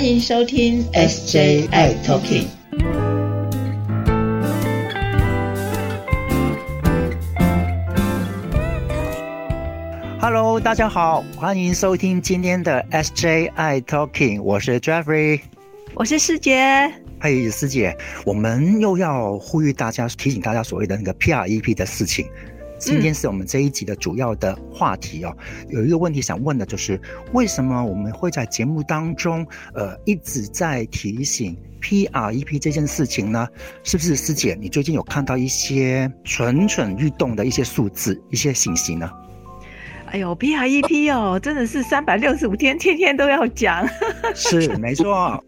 欢迎收听 SJI Talking。Hello，大家好，欢迎收听今天的 SJI Talking，我是 Jeffrey，我是师姐。嘿，师姐，我们又要呼吁大家，提醒大家所谓的那个 PREP 的事情。今天是我们这一集的主要的话题哦。有一个问题想问的就是，为什么我们会在节目当中，呃，一直在提醒 PREP 这件事情呢？是不是师姐，你最近有看到一些蠢蠢欲动的一些数字、一些信息呢？哎呦，PREP 哦，真的是三百六十五天，天天都要讲。是，没错。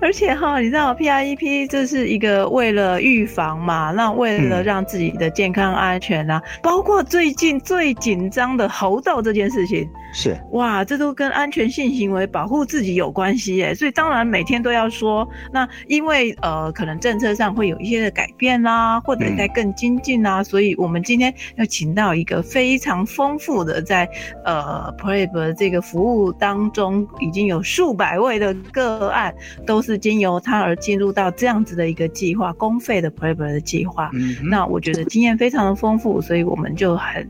而且哈，你知道 PREP 这是一个为了预防嘛，那为了让自己的健康安全啊，包括最近最紧张的猴痘这件事情。是哇，这都跟安全性行为保护自己有关系耶，所以当然每天都要说。那因为呃，可能政策上会有一些的改变啦，或者在更精进啊，所以我们今天要请到一个非常丰富的在呃 Prep 这个服务当中，已经有数百位的个案都是经由他而进入到这样子的一个计划，公费的 Prep 的计划。那我觉得经验非常的丰富，所以我们就很。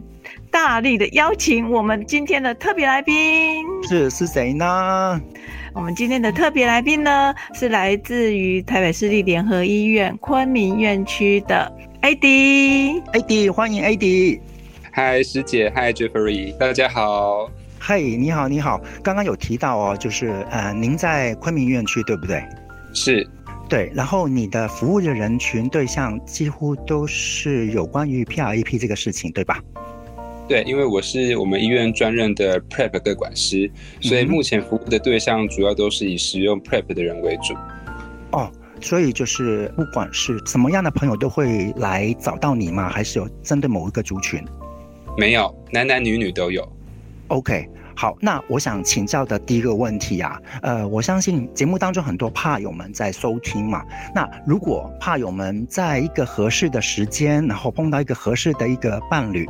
大力的邀请我们今天的特别来宾是是谁呢？我们今天的特别来宾呢是来自于台北市立联合医院昆明院区的 AD。AD 欢迎 AD。嗨，师姐，嗨，Jeffrey，大家好。嘿，你好，你好。刚刚有提到哦，就是呃，您在昆明院区对不对？是。对，然后你的服务的人群对象几乎都是有关于 PREP 这个事情，对吧？对，因为我是我们医院专任的 Prep 各管师，所以目前服务的对象主要都是以使用 Prep 的人为主。哦，所以就是不管是什么样的朋友都会来找到你吗？还是有针对某一个族群？没有，男男女女都有。OK，好，那我想请教的第一个问题啊，呃，我相信节目当中很多怕友们在收听嘛。那如果怕友们在一个合适的时间，然后碰到一个合适的一个伴侣。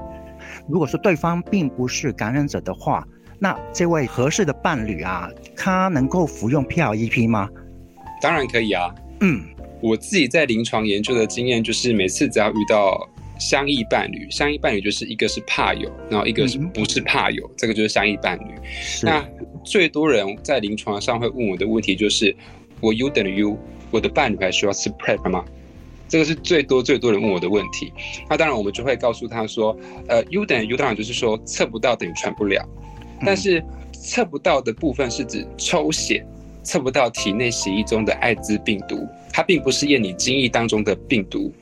如果说对方并不是感染者的话，那这位合适的伴侣啊，他能够服用 P L E P 吗？当然可以啊。嗯，我自己在临床研究的经验就是，每次只要遇到相异伴侣，相异伴侣就是一个是怕友，然后一个是不是怕友，这个就是相异伴侣。那最多人在临床上会问我的问题就是：我 U 等于 U，我的伴侣还需要吃 PrEP 吗？这个是最多最多人问我的问题，那当然我们就会告诉他说，呃，U 等于 U 当然就是说测不到等于传不了，但是测不到的部分是指抽血测不到体内血液中的艾滋病毒，它并不是验你精液当中的病毒。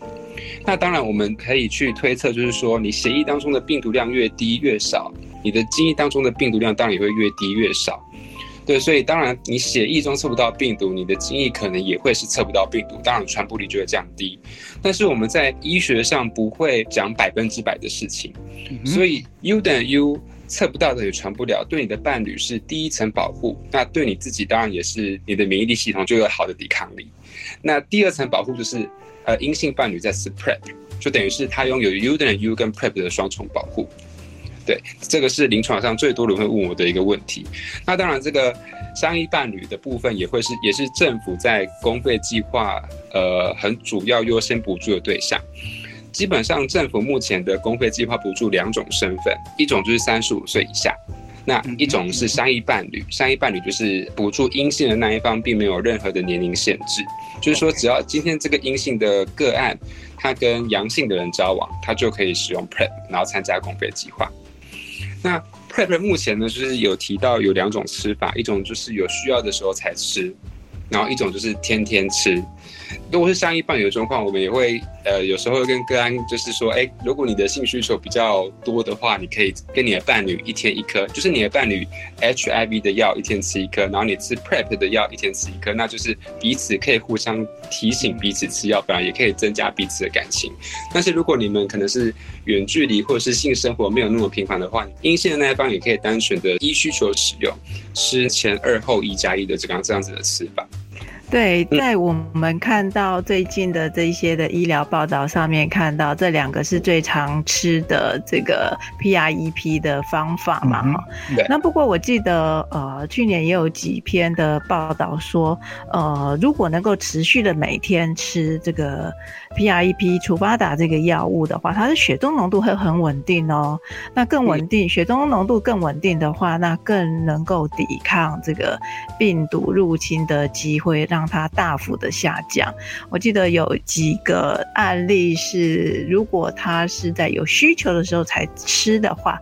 那当然我们可以去推测，就是说你血液当中的病毒量越低越少，你的精液当中的病毒量当然也会越低越少。对，所以当然你血液中测不到病毒，你的精液可能也会是测不到病毒，当然传播率就会降低。但是我们在医学上不会讲百分之百的事情，所以 U 等于 U 测不到的也传不了，对你的伴侣是第一层保护，那对你自己当然也是你的免疫力系统就有好的抵抗力。那第二层保护就是呃阴性伴侣在吃 PrEP，就等于是他拥有 U 等于 U 跟 PrEP 的双重保护。对，这个是临床上最多人会问我的一个问题。那当然，这个相依伴侣的部分也会是，也是政府在公费计划呃很主要优先补助的对象。基本上，政府目前的公费计划补助两种身份，一种就是三十五岁以下，那一种是相依伴侣。相依伴侣就是补助阴性的那一方，并没有任何的年龄限制，就是说只要今天这个阴性的个案，他跟阳性的人交往，他就可以使用 PrEP，然后参加公费计划。那 Prep 目前呢，就是有提到有两种吃法，一种就是有需要的时候才吃，然后一种就是天天吃。如果是相依伴侣的状况，我们也会呃有时候跟个案就是说，哎，如果你的性需求比较多的话，你可以跟你的伴侣一天一颗，就是你的伴侣 HIV 的药一天吃一颗，然后你吃 PrEP 的药一天吃一颗，那就是彼此可以互相提醒彼此吃药，本来也可以增加彼此的感情。但是如果你们可能是远距离或者是性生活没有那么频繁的话，阴性的那一方也可以单纯的依需求使用，吃前二后一加一的这样这样子的吃法。对，在我们看到最近的这些的医疗报道上面，看到这两个是最常吃的这个 PREP 的方法嘛，哈。那不过我记得，呃，去年也有几篇的报道说，呃，如果能够持续的每天吃这个 PREP 除巴达这个药物的话，它的血中浓度会很稳定哦。那更稳定，血中浓度更稳定的话，那更能够抵抗这个病毒入侵的机会，让它大幅的下降。我记得有几个案例是，如果他是在有需求的时候才吃的话，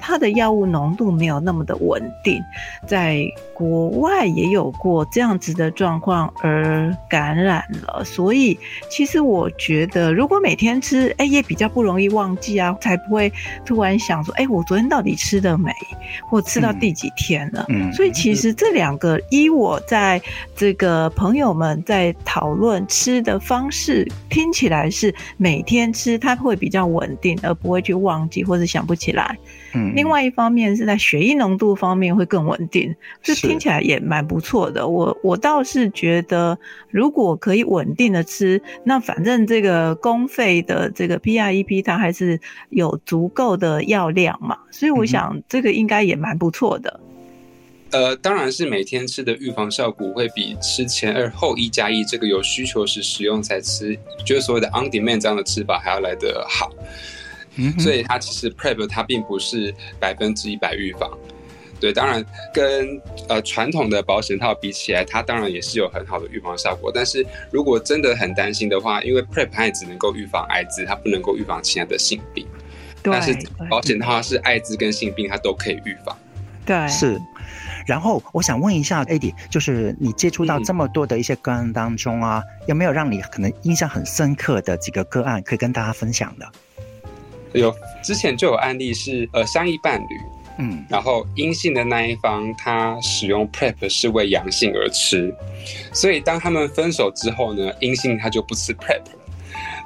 它的药物浓度没有那么的稳定。在国外也有过这样子的状况而感染了，所以其实我觉得，如果每天吃，哎，也比较不容易忘记啊，才不会突然想说，哎，我昨天到底吃的没，或吃到第几天了。嗯，所以其实这两个，依我在这个朋友们在讨论吃的方式，听起来是每天吃，它会比较稳定，而不会去忘记或者想不起来。嗯，另外一方面是在血液浓度方面会更稳定，这听起来也蛮不错的。我我倒是觉得，如果可以稳定的吃，那反正这个公费的这个 PREP 它还是有足够的药量嘛，所以我想这个应该也蛮不错的。呃，当然是每天吃的预防效果会比吃前二后一加一这个有需求时使用才吃，就是所谓的 on demand 这样的吃法还要来得好。所以它其实 prep 它并不是百分之一百预防，对，当然跟呃传统的保险套比起来，它当然也是有很好的预防效果。但是如果真的很担心的话，因为 prep 它也只能够预防艾滋，它不能够预防其他的性病。但是保险套是艾滋跟性病它都可以预防。对，是。然后我想问一下 Adi，就是你接触到这么多的一些个案当中啊，有没有让你可能印象很深刻的几个个案可以跟大家分享的？有之前就有案例是呃相依伴侣，嗯，然后阴性的那一方他使用 Prep 是为阳性而吃，所以当他们分手之后呢，阴性他就不吃 Prep。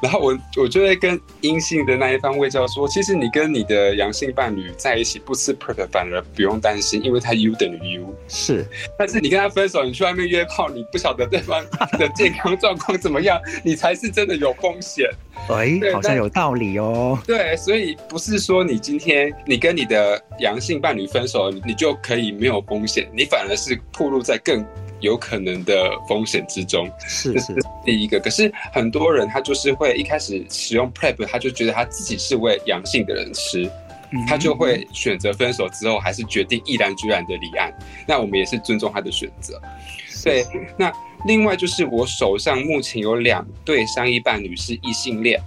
然后我我就会跟阴性的那一方卫教说，其实你跟你的阳性伴侣在一起不吃 prep 反而不用担心，因为他 U 等于 U 是。但是你跟他分手，你去外面约炮，你不晓得对方 的健康状况怎么样，你才是真的有风险。哎，好像有道理哦。对，所以不是说你今天你跟你的阳性伴侣分手，你就可以没有风险，你反而是暴露在更。有可能的风险之中，是是第一个。可是很多人他就是会一开始使用 Prep，他就觉得他自己是为阳性的人吃，他就会选择分手之后还是决定毅然决然的离岸。那我们也是尊重他的选择。对，那另外就是我手上目前有两对相依伴侣是异性恋，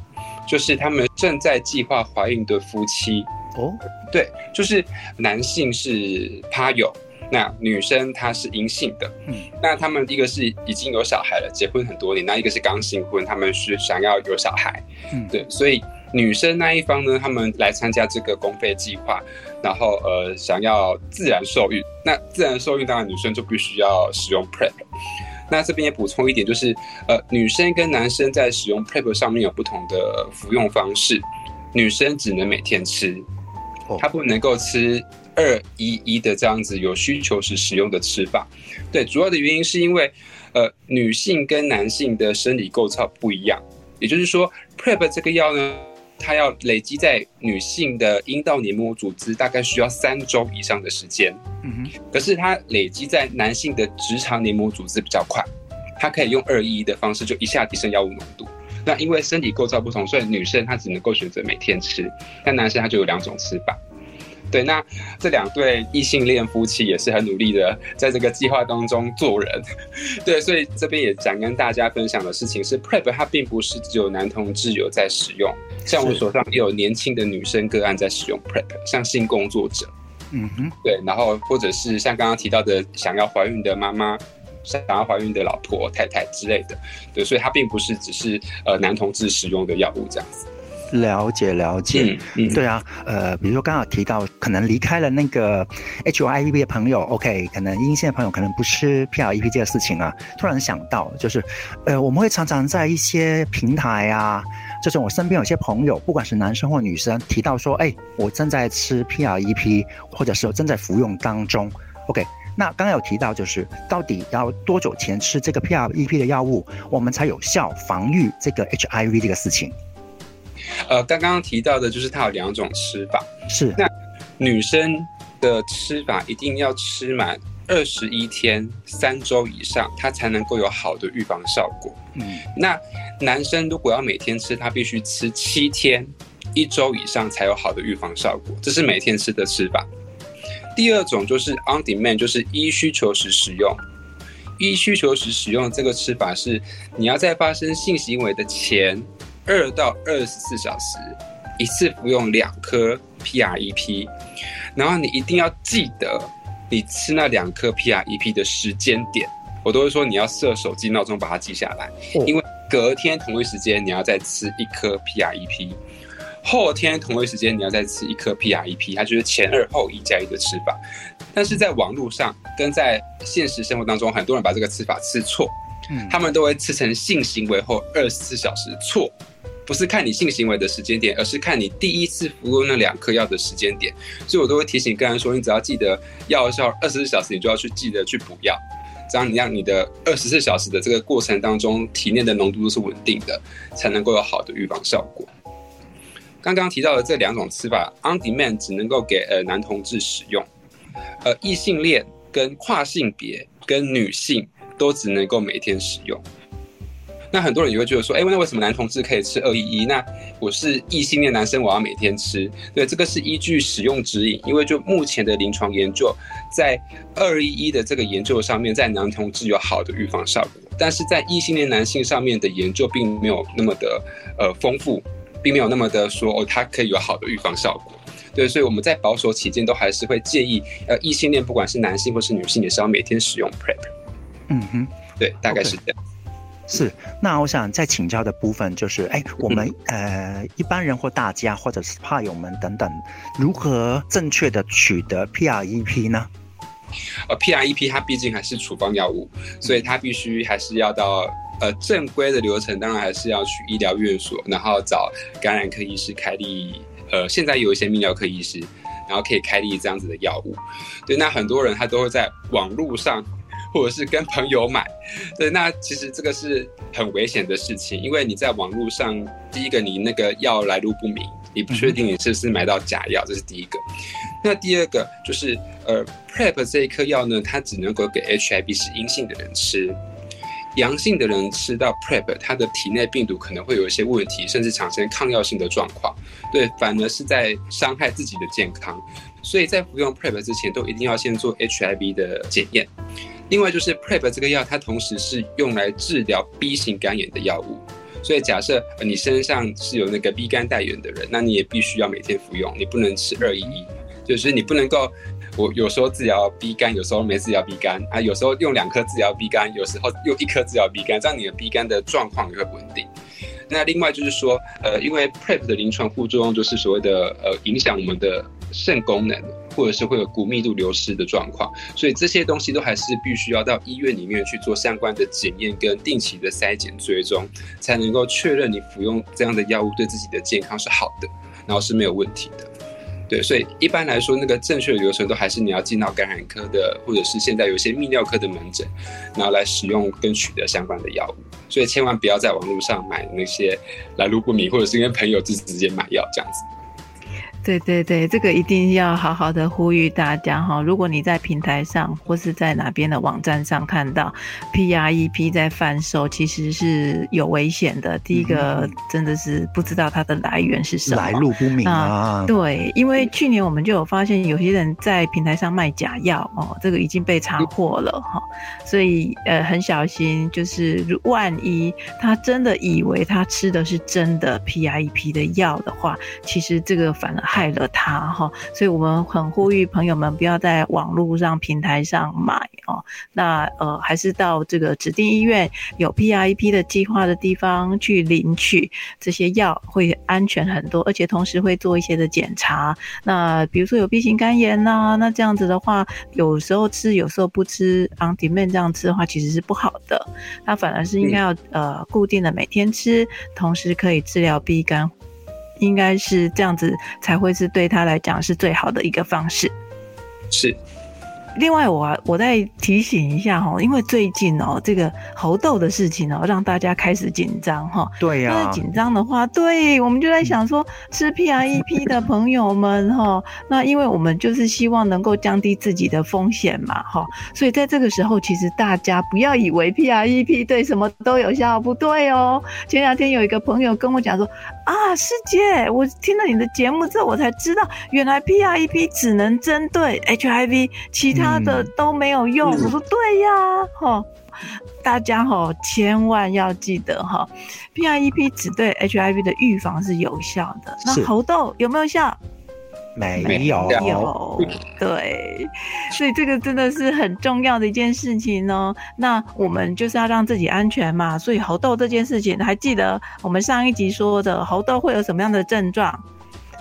就是他们正在计划怀孕的夫妻。哦，对，就是男性是他友。那女生她是阴性的，嗯，那他们一个是已经有小孩了，结婚很多年，那一个是刚新婚，他们是想要有小孩，嗯，对，所以女生那一方呢，他们来参加这个公费计划，然后呃想要自然受孕，那自然受孕当然女生就必须要使用 prep，那这边也补充一点，就是呃女生跟男生在使用 prep 上面有不同的服用方式，女生只能每天吃，她不能够吃。二一一的这样子有需求时使用的吃法，对，主要的原因是因为，呃，女性跟男性的生理构造不一样，也就是说，Prep 这个药呢，它要累积在女性的阴道黏膜组织，大概需要三周以上的时间，嗯哼，可是它累积在男性的直肠黏膜组织比较快，它可以用二一一的方式就一下提升药物浓度。那因为身体构造不同，所以女生她只能够选择每天吃，但男生他就有两种吃法。对，那这两对异性恋夫妻也是很努力的，在这个计划当中做人。对，所以这边也想跟大家分享的事情是，Prep 它并不是只有男同志有在使用，像我手上也有年轻的女生个案在使用 Prep，像性工作者，嗯哼，对，然后或者是像刚刚提到的想要怀孕的妈妈，想要怀孕的老婆、太太之类的，对，所以它并不是只是呃男同志使用的药物这样子。了解了解，对啊，呃，比如说刚好提到可能离开了那个 HIV 的朋友，OK，可能阴性的朋友可能不吃 PrEP 这个事情啊，突然想到就是，呃，我们会常常在一些平台啊，就是我身边有些朋友，不管是男生或女生，提到说，哎，我正在吃 PrEP，或者是我正在服用当中，OK。那刚刚有提到，就是到底要多久前吃这个 PREP 的药物，我们才有效防御这个 HIV 这个事情？呃，刚刚提到的就是它有两种吃法，是那女生的吃法一定要吃满二十一天三周以上，它才能够有好的预防效果。嗯，那男生如果要每天吃，他必须吃七天一周以上才有好的预防效果，这是每天吃的吃法。第二种就是 on demand，就是依需求时使用。依需求时使用这个吃法是，你要在发生性行为的前。二到二十四小时，一次服用两颗 PREP，然后你一定要记得你吃那两颗 PREP 的时间点，我都会说你要设手机闹钟把它记下来，因为隔天同一时间你要再吃一颗 PREP，后天同一时间你要再吃一颗 PREP，它就是前二后一加一的吃法，但是在网络上跟在现实生活当中，很多人把这个吃法吃错，他们都会吃成性行为后二十四小时，错。不是看你性行为的时间点，而是看你第一次服用那两颗药的时间点。所以我都会提醒个人说，你只要记得药效二十四小时，你就要去记得去补药，这样你让你的二十四小时的这个过程当中，体内的浓度都是稳定的，才能够有好的预防效果。刚刚提到的这两种吃法，on demand 只能够给呃男同志使用，呃异性恋跟跨性别跟女性都只能够每天使用。那很多人也会觉得说，哎，那为什么男同志可以吃二一一？那我是异性恋男生，我要每天吃？对，这个是依据使用指引，因为就目前的临床研究，在二一一的这个研究上面，在男同志有好的预防效果，但是在异性恋男性上面的研究并没有那么的呃丰富，并没有那么的说哦，它可以有好的预防效果。对，所以我们在保守起见，都还是会建议呃异性恋不管是男性或是女性，也是要每天使用 Prep。嗯哼，对，大概是这样。是，那我想再请教的部分就是，哎，我们呃一般人或大家或者是怕友们等等，如何正确的取得 PREP 呢？呃，PREP 它毕竟还是处方药物，所以它必须还是要到呃正规的流程，当然还是要去医疗院所，然后找感染科医师开立，呃，现在有一些泌尿科医师，然后可以开立这样子的药物。对，那很多人他都会在网络上。或者是跟朋友买，对，那其实这个是很危险的事情，因为你在网络上，第一个你那个药来路不明，你不确定你是不是买到假药，这是第一个。那第二个就是，呃，Prep 这一颗药呢，它只能够给 HIV 是阴性的人吃，阳性的人吃到 Prep，他的体内病毒可能会有一些问题，甚至产生抗药性的状况，对，反而是在伤害自己的健康。所以在服用 Prep 之前，都一定要先做 HIV 的检验。另外就是 Prep 这个药，它同时是用来治疗 B 型肝炎的药物，所以假设你身上是有那个 B 肝带源的人，那你也必须要每天服用，你不能吃二一一，就是你不能够我有时候治疗 B 肝，有时候没治疗 B 肝啊，有时候用两颗治疗 B 肝，有时候用一颗治疗 B 肝，这样你的 B 肝的状况也会不稳定。那另外就是说，呃，因为 Prep 的临床副作用就是所谓的呃影响我们的肾功能。或者是会有骨密度流失的状况，所以这些东西都还是必须要到医院里面去做相关的检验跟定期的筛检追踪，才能够确认你服用这样的药物对自己的健康是好的，然后是没有问题的。对，所以一般来说，那个正确的流程都还是你要进到感染科的，或者是现在有些泌尿科的门诊，然后来使用跟取得相关的药物。所以千万不要在网络上买那些来路不明，或者是跟朋友就直接买药这样子。对对对，这个一定要好好的呼吁大家哈！如果你在平台上或是在哪边的网站上看到 PREP 在贩售，其实是有危险的。第一个真的是不知道它的来源是什么，来路不明啊。对，因为去年我们就有发现有些人在平台上卖假药哦，这个已经被查获了哈，所以呃很小心，就是万一他真的以为他吃的是真的 PREP 的药的话，其实这个反而。害了他哈，所以我们很呼吁朋友们不要在网络上平台上买哦。那呃，还是到这个指定医院有 PREP 的计划的地方去领取这些药，会安全很多，而且同时会做一些的检查。那比如说有 B 型肝炎呐，那这样子的话，有时候吃，有时候不吃，on demand 这样吃的话，其实是不好的。它反而是应该要呃固定的每天吃，同时可以治疗 B 肝。应该是这样子才会是对他来讲是最好的一个方式。是，另外我我再提醒一下哈，因为最近哦这个猴痘的事情哦，让大家开始紧张哈。对呀。那紧张的话，对我们就在想说，吃 PREP 的朋友们哈，那因为我们就是希望能够降低自己的风险嘛哈，所以在这个时候，其实大家不要以为 PREP 对什么都有效，不对哦。前两天有一个朋友跟我讲说啊，师姐，我听了你的节目之后，我才知道原来 PREP 只能针对 HIV，其他的都没有用。我说对呀，哈，大家哈千万要记得哈，PREP 只对 HIV 的预防是有效的。那猴痘有没有效？没有，有，对，所以这个真的是很重要的一件事情哦。那我们就是要让自己安全嘛。所以猴痘这件事情，还记得我们上一集说的猴痘会有什么样的症状？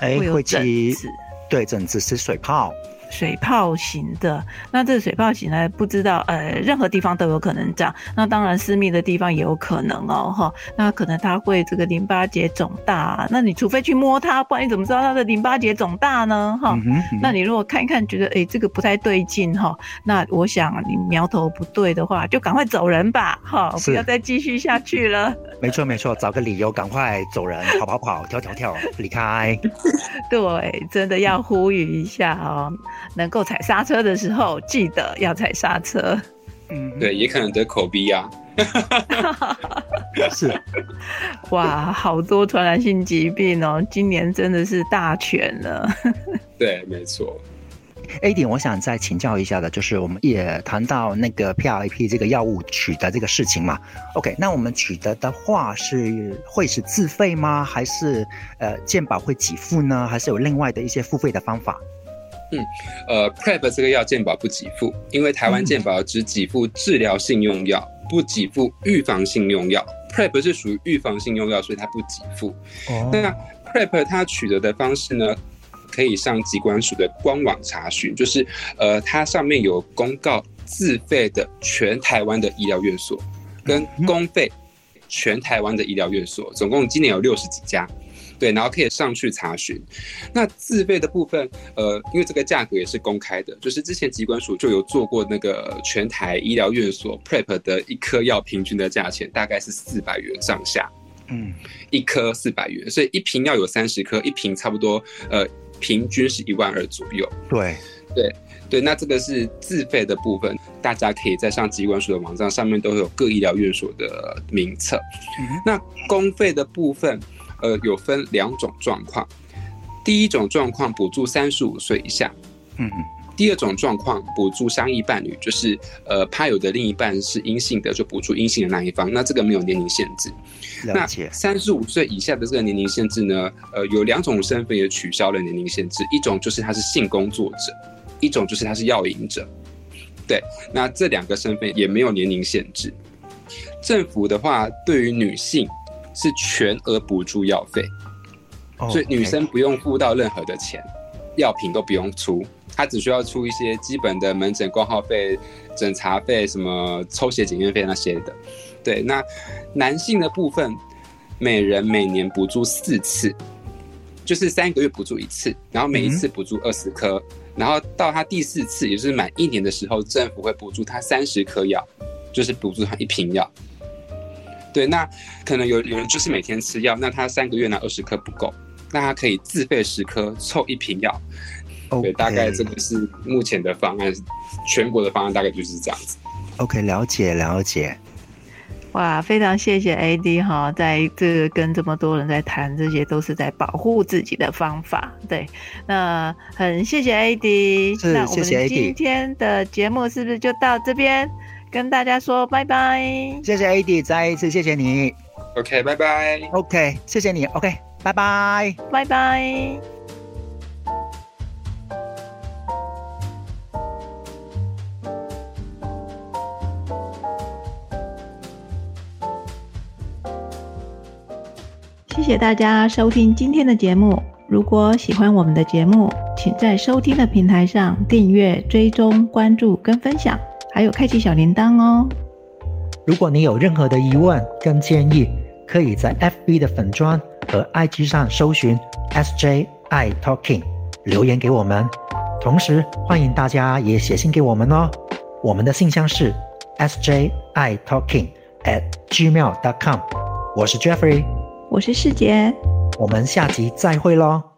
哎，会疹子，对，疹子是水泡。水泡型的，那这个水泡型呢，不知道呃，任何地方都有可能长。那当然私密的地方也有可能哦，哈。那可能它会这个淋巴结肿大，那你除非去摸它，不然你怎么知道它的淋巴结肿大呢？哈。那你如果看一看，觉得哎这个不太对劲哈，那我想你苗头不对的话，就赶快走人吧，哈，不要再继续下去了。没错没错，找个理由赶快走人，跑跑跑，跳跳跳，离开。对，真的要呼吁一下哦。能够踩刹车的时候，记得要踩刹车。嗯，对，也可能得口鼻呀。是，哇，好多传染性疾病哦，今年真的是大全了。对，没错。A 点，我想再请教一下的，就是我们也谈到那个 PRP 这个药物取得这个事情嘛。OK，那我们取得的话是会是自费吗？还是呃健保会给付呢？还是有另外的一些付费的方法？嗯，呃，Prep 这个药健保不给付，因为台湾健保只给付治疗性用药，不给付预防性用药。Prep 是属于预防性用药，所以它不给付。哦，那 Prep 它取得的方式呢，可以上机关署的官网查询，就是呃，它上面有公告自费的全台湾的医疗院所，跟公费全台湾的医疗院所，总共今年有六十几家。对，然后可以上去查询。那自费的部分，呃，因为这个价格也是公开的，就是之前疾管署就有做过那个全台医疗院所 Prep 的一颗药平均的价钱，大概是四百元上下。嗯，一颗四百元，所以一瓶药有三十颗，一瓶差不多，呃，平均是一万二左右。对，对，对。那这个是自费的部分，大家可以在上疾管署的网站上面都会有各医疗院所的名册。那公费的部分。呃，有分两种状况，第一种状况补助三十五岁以下，嗯嗯，第二种状况补助相异伴侣，就是呃，他有的另一半是阴性的，就补助阴性的那一方，那这个没有年龄限制。那三十五岁以下的这个年龄限制呢，呃，有两种身份也取消了年龄限制，一种就是他是性工作者，一种就是他是药瘾者。对，那这两个身份也没有年龄限制。政府的话，对于女性。是全额补助药费，所以女生不用付到任何的钱，药品都不用出，她只需要出一些基本的门诊挂号费、诊查费、什么抽血检验费那些的。对，那男性的部分，每人每年补助四次，就是三个月补助一次，然后每一次补助二十颗，然后到他第四次，也就是满一年的时候，政府会补助他三十颗药，就是补助他一瓶药。对，那可能有有人就是每天吃药，那他三个月拿二十颗不够，那他可以自费十颗凑一瓶药。对，大概这个是目前的方案，全国的方案大概就是这样子。OK，了解了解。哇，非常谢谢 AD 哈，在这个跟这么多人在谈，这些都是在保护自己的方法。对，那很谢谢 AD。那我们今天的节目是不是就到这边？跟大家说拜拜，谢谢 AD，再一次谢谢你。OK，拜拜。OK，谢谢你。OK，拜拜，拜拜。谢谢大家收听今天的节目。如果喜欢我们的节目，请在收听的平台上订阅、追踪、关注跟分享。还有开启小铃铛哦！如果你有任何的疑问跟建议，可以在 FB 的粉砖和 IG 上搜寻 SJI Talking 留言给我们。同时欢迎大家也写信给我们哦，我们的信箱是 s j i talking at gmail dot com。我是 Jeffrey，我是世杰，我们下集再会喽。